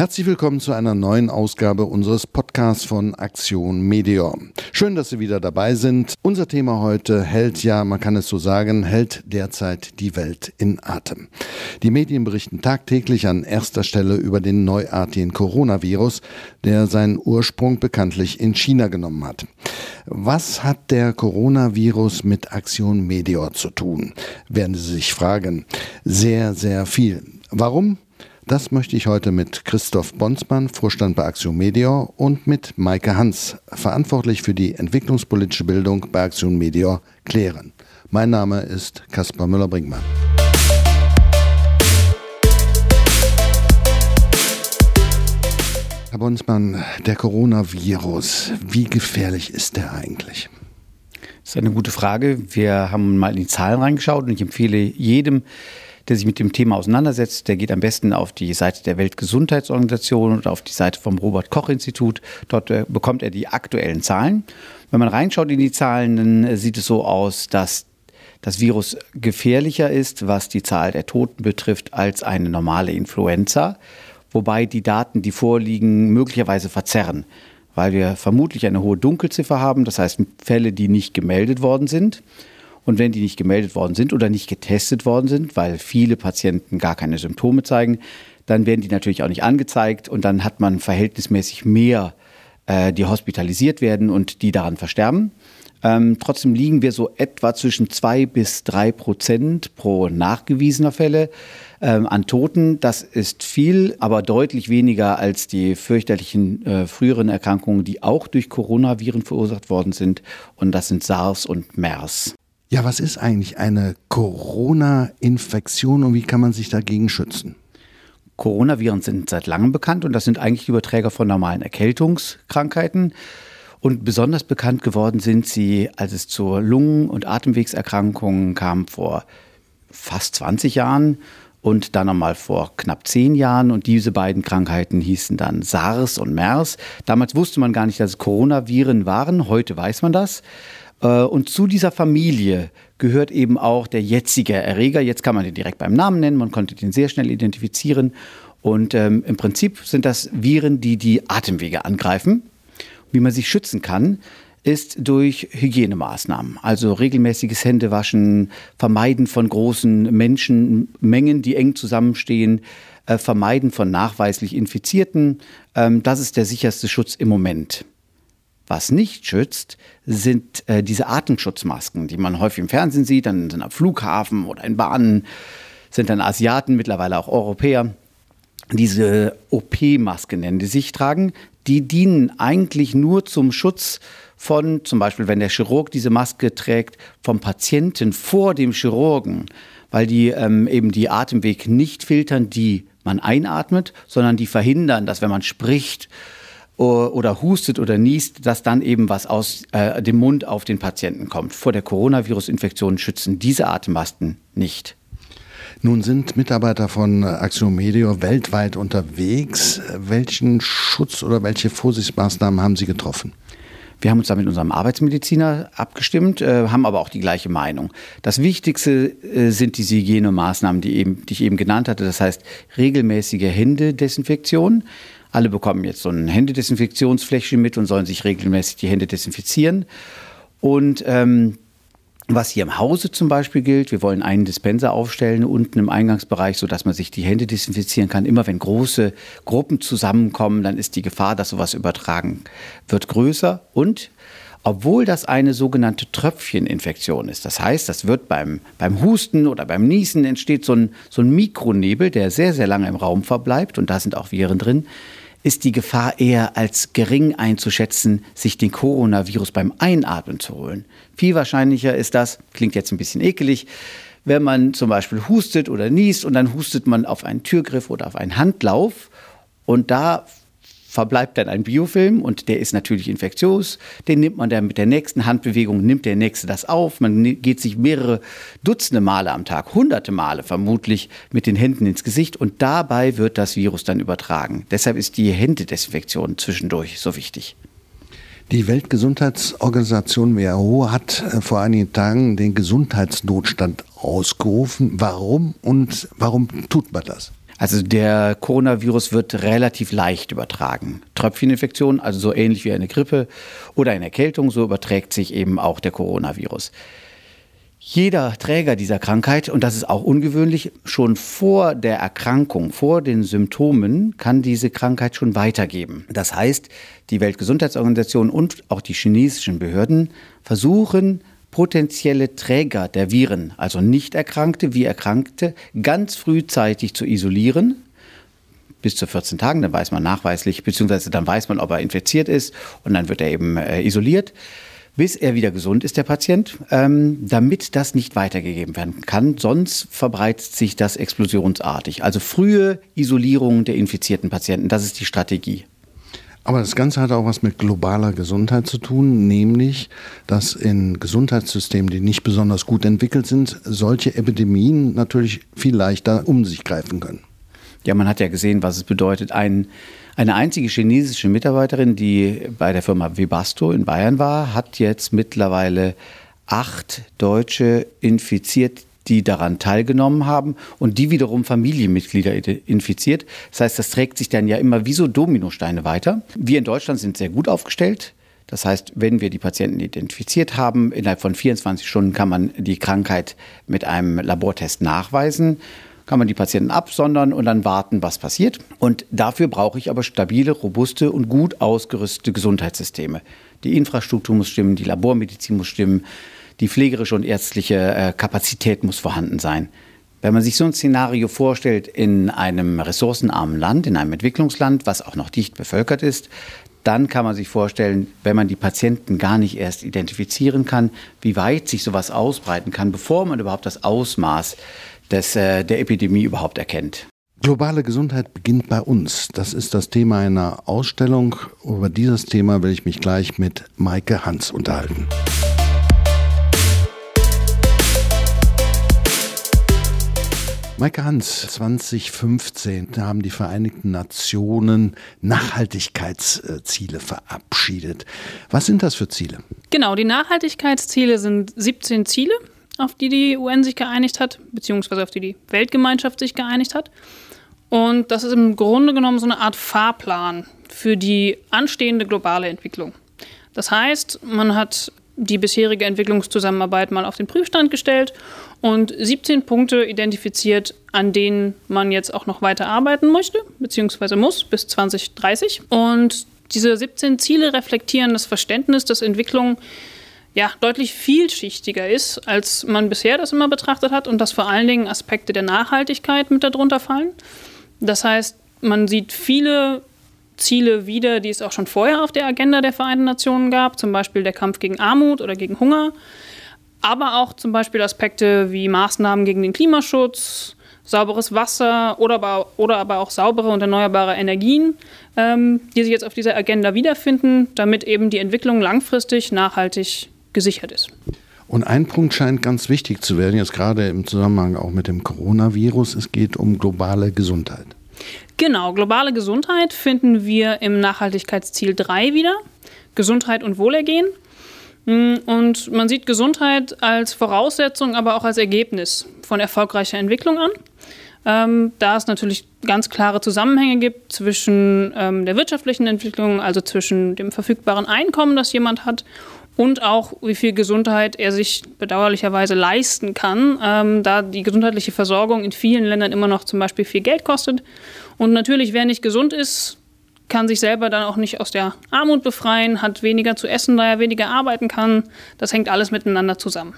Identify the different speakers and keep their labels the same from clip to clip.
Speaker 1: Herzlich willkommen zu einer neuen Ausgabe unseres Podcasts von Aktion Meteor. Schön, dass Sie wieder dabei sind. Unser Thema heute hält ja, man kann es so sagen, hält derzeit die Welt in Atem. Die Medien berichten tagtäglich an erster Stelle über den neuartigen Coronavirus, der seinen Ursprung bekanntlich in China genommen hat. Was hat der Coronavirus mit Aktion Meteor zu tun? Werden Sie sich fragen. Sehr, sehr viel. Warum? Das möchte ich heute mit Christoph Bonsmann, Vorstand bei Aktion Medior, und mit Maike Hans, verantwortlich für die entwicklungspolitische Bildung bei Aktion Medior, klären. Mein Name ist Caspar Müller-Brinkmann. Herr Bonsmann, der Coronavirus, wie gefährlich ist der eigentlich?
Speaker 2: Das ist eine gute Frage. Wir haben mal in die Zahlen reingeschaut und ich empfehle jedem, der sich mit dem Thema auseinandersetzt, der geht am besten auf die Seite der Weltgesundheitsorganisation und auf die Seite vom Robert Koch Institut. Dort äh, bekommt er die aktuellen Zahlen. Wenn man reinschaut in die Zahlen, dann äh, sieht es so aus, dass das Virus gefährlicher ist, was die Zahl der Toten betrifft, als eine normale Influenza. Wobei die Daten, die vorliegen, möglicherweise verzerren, weil wir vermutlich eine hohe Dunkelziffer haben, das heißt Fälle, die nicht gemeldet worden sind. Und wenn die nicht gemeldet worden sind oder nicht getestet worden sind, weil viele Patienten gar keine Symptome zeigen, dann werden die natürlich auch nicht angezeigt und dann hat man verhältnismäßig mehr, äh, die hospitalisiert werden und die daran versterben. Ähm, trotzdem liegen wir so etwa zwischen zwei bis drei Prozent pro nachgewiesener Fälle ähm, an Toten. Das ist viel, aber deutlich weniger als die fürchterlichen äh, früheren Erkrankungen, die auch durch Coronaviren verursacht worden sind. Und das sind SARS und MERS.
Speaker 1: Ja, was ist eigentlich eine Corona-Infektion und wie kann man sich dagegen schützen?
Speaker 2: Coronaviren sind seit langem bekannt und das sind eigentlich Überträger von normalen Erkältungskrankheiten. Und besonders bekannt geworden sind sie, als es zu Lungen- und Atemwegserkrankungen kam vor fast 20 Jahren und dann nochmal vor knapp zehn Jahren. Und diese beiden Krankheiten hießen dann SARS und MERS. Damals wusste man gar nicht, dass es Coronaviren waren. Heute weiß man das. Äh, und zu dieser Familie gehört eben auch der jetzige Erreger. Jetzt kann man den direkt beim Namen nennen, man konnte den sehr schnell identifizieren. Und ähm, im Prinzip sind das Viren, die die Atemwege angreifen. Wie man sich schützen kann, ist durch Hygienemaßnahmen, also regelmäßiges Händewaschen, Vermeiden von großen Menschenmengen, die eng zusammenstehen, äh, Vermeiden von nachweislich Infizierten. Ähm, das ist der sicherste Schutz im Moment. Was nicht schützt, sind äh, diese Atemschutzmasken, die man häufig im Fernsehen sieht, dann sind am Flughafen oder in Bahnen, sind dann Asiaten, mittlerweile auch Europäer. Diese OP-Maske nennen die sich tragen, die dienen eigentlich nur zum Schutz von, zum Beispiel, wenn der Chirurg diese Maske trägt, vom Patienten vor dem Chirurgen, weil die ähm, eben die Atemweg nicht filtern, die man einatmet, sondern die verhindern, dass wenn man spricht, oder hustet oder niest, dass dann eben was aus äh, dem Mund auf den Patienten kommt. Vor der Coronavirus-Infektion schützen diese Atemmasken nicht.
Speaker 1: Nun sind Mitarbeiter von Axiom Medio weltweit unterwegs. Welchen Schutz oder welche Vorsichtsmaßnahmen haben Sie getroffen?
Speaker 2: Wir haben uns da mit unserem Arbeitsmediziner abgestimmt, äh, haben aber auch die gleiche Meinung. Das Wichtigste äh, sind diese Hygienemaßnahmen, die, eben, die ich eben genannt hatte. Das heißt regelmäßige Händedesinfektion. Alle bekommen jetzt so ein Händedesinfektionsfläschchen mit und sollen sich regelmäßig die Hände desinfizieren. Und ähm, was hier im Hause zum Beispiel gilt, wir wollen einen Dispenser aufstellen unten im Eingangsbereich, sodass man sich die Hände desinfizieren kann. Immer wenn große Gruppen zusammenkommen, dann ist die Gefahr, dass sowas übertragen wird, größer. Und obwohl das eine sogenannte Tröpfcheninfektion ist. Das heißt, das wird beim, beim Husten oder beim Niesen entsteht so ein, so ein Mikronebel, der sehr, sehr lange im Raum verbleibt und da sind auch Viren drin ist die Gefahr eher als gering einzuschätzen, sich den Coronavirus beim Einatmen zu holen. Viel wahrscheinlicher ist das, klingt jetzt ein bisschen ekelig, wenn man zum Beispiel hustet oder niest und dann hustet man auf einen Türgriff oder auf einen Handlauf und da verbleibt dann ein Biofilm und der ist natürlich infektiös. Den nimmt man dann mit der nächsten Handbewegung, nimmt der nächste das auf. Man geht sich mehrere Dutzende Male am Tag, hunderte Male vermutlich mit den Händen ins Gesicht und dabei wird das Virus dann übertragen. Deshalb ist die Händedesinfektion zwischendurch so wichtig.
Speaker 1: Die Weltgesundheitsorganisation WHO hat äh, vor einigen Tagen den Gesundheitsnotstand ausgerufen. Warum und warum tut man das?
Speaker 2: Also der Coronavirus wird relativ leicht übertragen. Tröpfcheninfektion, also so ähnlich wie eine Grippe oder eine Erkältung, so überträgt sich eben auch der Coronavirus. Jeder Träger dieser Krankheit, und das ist auch ungewöhnlich, schon vor der Erkrankung, vor den Symptomen, kann diese Krankheit schon weitergeben. Das heißt, die Weltgesundheitsorganisation und auch die chinesischen Behörden versuchen, potenzielle Träger der Viren, also nicht Erkrankte wie Erkrankte, ganz frühzeitig zu isolieren. Bis zu 14 Tagen, dann weiß man nachweislich, beziehungsweise dann weiß man, ob er infiziert ist und dann wird er eben äh, isoliert, bis er wieder gesund ist, der Patient, ähm, damit das nicht weitergegeben werden kann. Sonst verbreitet sich das explosionsartig. Also frühe Isolierung der infizierten Patienten, das ist die Strategie.
Speaker 1: Aber das Ganze hat auch was mit globaler Gesundheit zu tun, nämlich, dass in Gesundheitssystemen, die nicht besonders gut entwickelt sind, solche Epidemien natürlich viel leichter um sich greifen können.
Speaker 2: Ja, man hat ja gesehen, was es bedeutet. Ein, eine einzige chinesische Mitarbeiterin, die bei der Firma Webasto in Bayern war, hat jetzt mittlerweile acht Deutsche infiziert, die daran teilgenommen haben und die wiederum Familienmitglieder infiziert. Das heißt, das trägt sich dann ja immer wie so Dominosteine weiter. Wir in Deutschland sind sehr gut aufgestellt. Das heißt, wenn wir die Patienten identifiziert haben, innerhalb von 24 Stunden kann man die Krankheit mit einem Labortest nachweisen kann man die Patienten absondern und dann warten, was passiert. Und dafür brauche ich aber stabile, robuste und gut ausgerüstete Gesundheitssysteme. Die Infrastruktur muss stimmen, die Labormedizin muss stimmen, die pflegerische und ärztliche äh, Kapazität muss vorhanden sein. Wenn man sich so ein Szenario vorstellt in einem ressourcenarmen Land, in einem Entwicklungsland, was auch noch dicht bevölkert ist, dann kann man sich vorstellen, wenn man die Patienten gar nicht erst identifizieren kann, wie weit sich sowas ausbreiten kann, bevor man überhaupt das Ausmaß des, äh, der Epidemie überhaupt erkennt.
Speaker 1: Globale Gesundheit beginnt bei uns. Das ist das Thema einer Ausstellung. Über dieses Thema will ich mich gleich mit Maike Hans unterhalten. Maike Hans, 2015 haben die Vereinigten Nationen Nachhaltigkeitsziele verabschiedet. Was sind das für Ziele?
Speaker 3: Genau, die Nachhaltigkeitsziele sind 17 Ziele, auf die die UN sich geeinigt hat, beziehungsweise auf die die Weltgemeinschaft sich geeinigt hat. Und das ist im Grunde genommen so eine Art Fahrplan für die anstehende globale Entwicklung. Das heißt, man hat die bisherige Entwicklungszusammenarbeit mal auf den Prüfstand gestellt und 17 Punkte identifiziert, an denen man jetzt auch noch weiter arbeiten möchte, beziehungsweise muss bis 2030. Und diese 17 Ziele reflektieren das Verständnis, dass Entwicklung ja, deutlich vielschichtiger ist, als man bisher das immer betrachtet hat und dass vor allen Dingen Aspekte der Nachhaltigkeit mit darunter fallen. Das heißt, man sieht viele Ziele wieder, die es auch schon vorher auf der Agenda der Vereinten Nationen gab, zum Beispiel der Kampf gegen Armut oder gegen Hunger, aber auch zum Beispiel Aspekte wie Maßnahmen gegen den Klimaschutz, sauberes Wasser oder aber, oder aber auch saubere und erneuerbare Energien, ähm, die sich jetzt auf dieser Agenda wiederfinden, damit eben die Entwicklung langfristig nachhaltig gesichert ist.
Speaker 1: Und ein Punkt scheint ganz wichtig zu werden, jetzt gerade im Zusammenhang auch mit dem Coronavirus. Es geht um globale Gesundheit.
Speaker 3: Genau, globale Gesundheit finden wir im Nachhaltigkeitsziel 3 wieder. Gesundheit und Wohlergehen. Mm, und man sieht Gesundheit als Voraussetzung, aber auch als Ergebnis von erfolgreicher Entwicklung an. Ähm, da es natürlich ganz klare Zusammenhänge gibt zwischen ähm, der wirtschaftlichen Entwicklung, also zwischen dem verfügbaren Einkommen, das jemand hat, und auch wie viel Gesundheit er sich bedauerlicherweise leisten kann, ähm, da die gesundheitliche Versorgung in vielen Ländern immer noch zum Beispiel viel Geld kostet. Und natürlich, wer nicht gesund ist, kann sich selber dann auch nicht aus der Armut befreien, hat weniger zu essen, da er weniger arbeiten kann. Das hängt alles miteinander zusammen.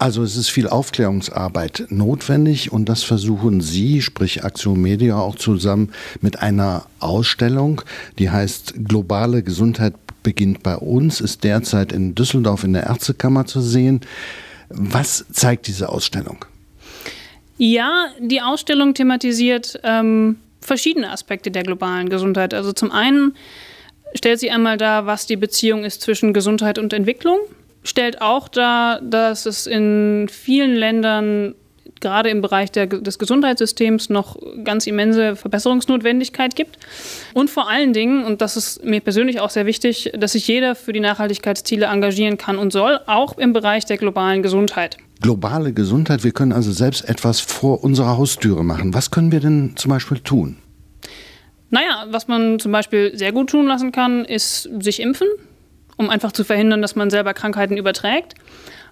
Speaker 1: Also es ist viel Aufklärungsarbeit notwendig und das versuchen Sie, sprich Aktion Media, auch zusammen mit einer Ausstellung, die heißt Globale Gesundheit beginnt bei uns, ist derzeit in Düsseldorf in der Ärztekammer zu sehen. Was zeigt diese Ausstellung?
Speaker 3: Ja, die Ausstellung thematisiert ähm, verschiedene Aspekte der globalen Gesundheit. Also zum einen stellt sie einmal dar, was die Beziehung ist zwischen Gesundheit und Entwicklung, stellt auch dar, dass es in vielen Ländern gerade im Bereich der, des Gesundheitssystems noch ganz immense Verbesserungsnotwendigkeit gibt. Und vor allen Dingen, und das ist mir persönlich auch sehr wichtig, dass sich jeder für die Nachhaltigkeitsziele engagieren kann und soll, auch im Bereich der globalen Gesundheit.
Speaker 1: Globale Gesundheit, wir können also selbst etwas vor unserer Haustüre machen. Was können wir denn zum Beispiel tun?
Speaker 3: Naja, was man zum Beispiel sehr gut tun lassen kann, ist sich impfen, um einfach zu verhindern, dass man selber Krankheiten überträgt.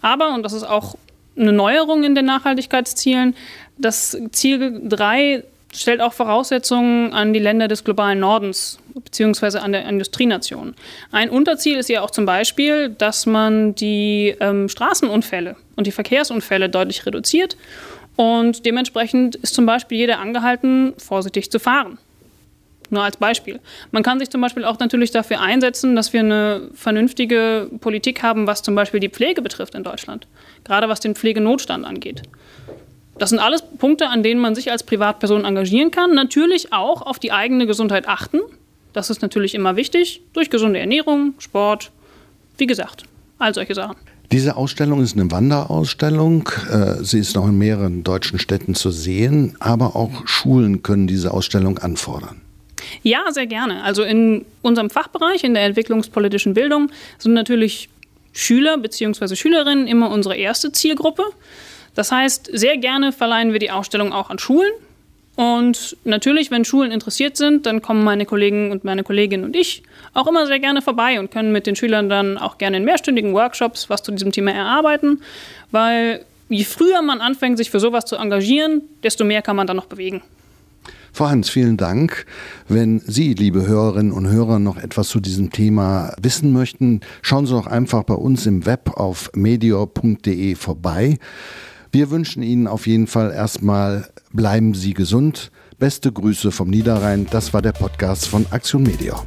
Speaker 3: Aber, und das ist auch eine Neuerung in den Nachhaltigkeitszielen, das Ziel 3 stellt auch Voraussetzungen an die Länder des globalen Nordens beziehungsweise an der Industrienation. Ein Unterziel ist ja auch zum Beispiel, dass man die ähm, Straßenunfälle und die Verkehrsunfälle deutlich reduziert und dementsprechend ist zum Beispiel jeder angehalten, vorsichtig zu fahren. Nur als Beispiel. Man kann sich zum Beispiel auch natürlich dafür einsetzen, dass wir eine vernünftige Politik haben, was zum Beispiel die Pflege betrifft in Deutschland. Gerade was den Pflegenotstand angeht. Das sind alles Punkte, an denen man sich als Privatperson engagieren kann. Natürlich auch auf die eigene Gesundheit achten. Das ist natürlich immer wichtig. Durch gesunde Ernährung, Sport, wie gesagt, all solche Sachen.
Speaker 1: Diese Ausstellung ist eine Wanderausstellung. Äh, sie ist noch in mehreren deutschen Städten zu sehen, aber auch Schulen können diese Ausstellung anfordern.
Speaker 3: Ja, sehr gerne. Also in unserem Fachbereich, in der entwicklungspolitischen Bildung, sind natürlich Schüler bzw. Schülerinnen immer unsere erste Zielgruppe. Das heißt, sehr gerne verleihen wir die Ausstellung auch an Schulen. Und natürlich, wenn Schulen interessiert sind, dann kommen meine Kollegen und meine Kolleginnen und ich auch immer sehr gerne vorbei und können mit den Schülern dann auch gerne in mehrstündigen Workshops was zu diesem Thema erarbeiten, weil je früher man anfängt, sich für sowas zu engagieren, desto mehr kann man dann noch bewegen.
Speaker 1: Frau Hans, vielen Dank. Wenn Sie, liebe Hörerinnen und Hörer, noch etwas zu diesem Thema wissen möchten, schauen Sie doch einfach bei uns im Web auf medior.de vorbei. Wir wünschen Ihnen auf jeden Fall erstmal, bleiben Sie gesund. Beste Grüße vom Niederrhein. Das war der Podcast von Aktion Medior.